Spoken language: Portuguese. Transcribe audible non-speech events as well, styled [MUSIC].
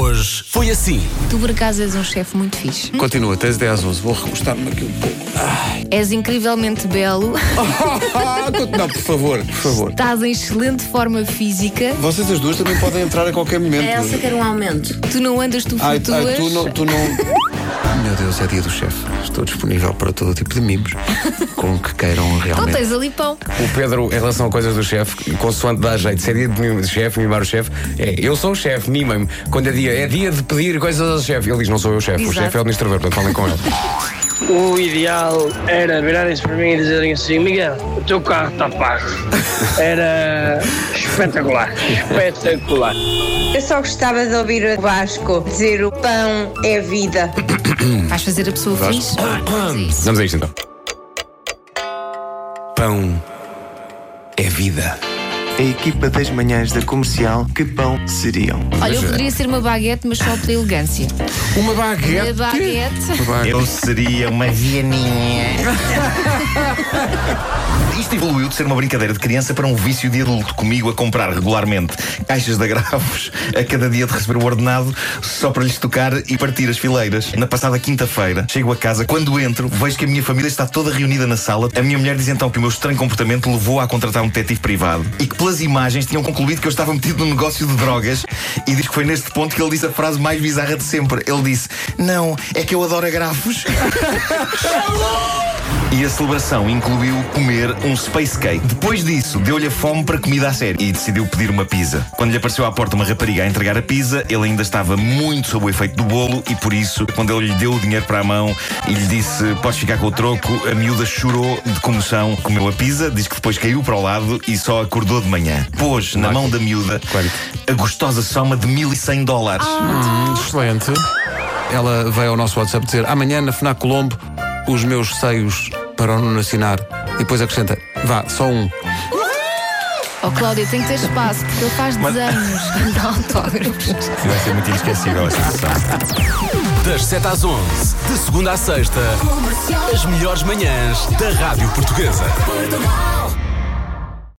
Hoje foi assim. Tu por acaso és um chefe muito fixe. Continua, tens 10 às 11. Vou recostar-me aqui um pouco. És incrivelmente belo, [LAUGHS] Não, por favor, por favor. estás em excelente forma física, Vocês as duas também podem entrar a qualquer momento. A Elsa quer um aumento. tu não andas, tu Ai, flutuas. ai, tu não, tu não. Meu Deus, é dia do chefe. Estou disponível para todo tipo de mimos. [LAUGHS] Com que queiram Então realmente. tens ali pão. O Pedro, em relação a coisas do chefe, consoante dá jeito, se é dia de chefe, mimar o chefe, é eu sou o chefe, mimem-me. Quando é dia, é dia de pedir coisas ao chefe. Ele diz: não sou eu o chefe, o chefe é o administrador, portanto falem com ele. [LAUGHS] O ideal era virarem-se para mim e dizerem assim: Miguel, o teu carro está pago. [LAUGHS] Era espetacular, espetacular. Eu só gostava de ouvir o Vasco dizer o pão é vida. [COUGHS] Vais fazer a pessoa feliz? Vamos a isto então. Pão é vida. A equipa das manhãs da comercial, que pão seriam? Olha, eu poderia ser uma baguete, mas só pela elegância. Uma Uma baguete. baguete. Eu seria uma vianinha. [LAUGHS] Isto evoluiu de ser uma brincadeira de criança para um vício de adulto, comigo a comprar regularmente caixas de agravos a cada dia de receber o ordenado, só para lhes tocar e partir as fileiras. Na passada quinta-feira, chego a casa, quando entro, vejo que a minha família está toda reunida na sala. A minha mulher diz então que o meu estranho comportamento levou a contratar um detetive privado e que pelas imagens tinham concluído que eu estava metido num negócio de drogas e diz que foi neste ponto que ele disse a frase mais bizarra de sempre. Ele disse: Não, é que eu adoro agravos. [LAUGHS] E a celebração incluiu comer um space cake. Depois disso, deu-lhe a fome para comida a sério e decidiu pedir uma pizza. Quando lhe apareceu à porta uma rapariga a entregar a pizza, ele ainda estava muito sob o efeito do bolo e por isso, quando ele lhe deu o dinheiro para a mão e lhe disse podes ficar com o troco, a miúda chorou de comoção, comeu a pizza, diz que depois caiu para o lado e só acordou de manhã. Pôs na mão da miúda a gostosa soma de 1100 dólares. Excelente. Ela veio ao nosso WhatsApp dizer: amanhã na Fnac Colombo, os meus seios para o Nuno assinar. E depois acrescenta: vá, só um. Oh, Cláudia, tem que ter espaço, porque ele faz desenhos [LAUGHS] de autógrafos. Vai ser muito inesquecível esta sessão. Das 7 às 11, de segunda à sexta, as melhores manhãs da Rádio Portuguesa.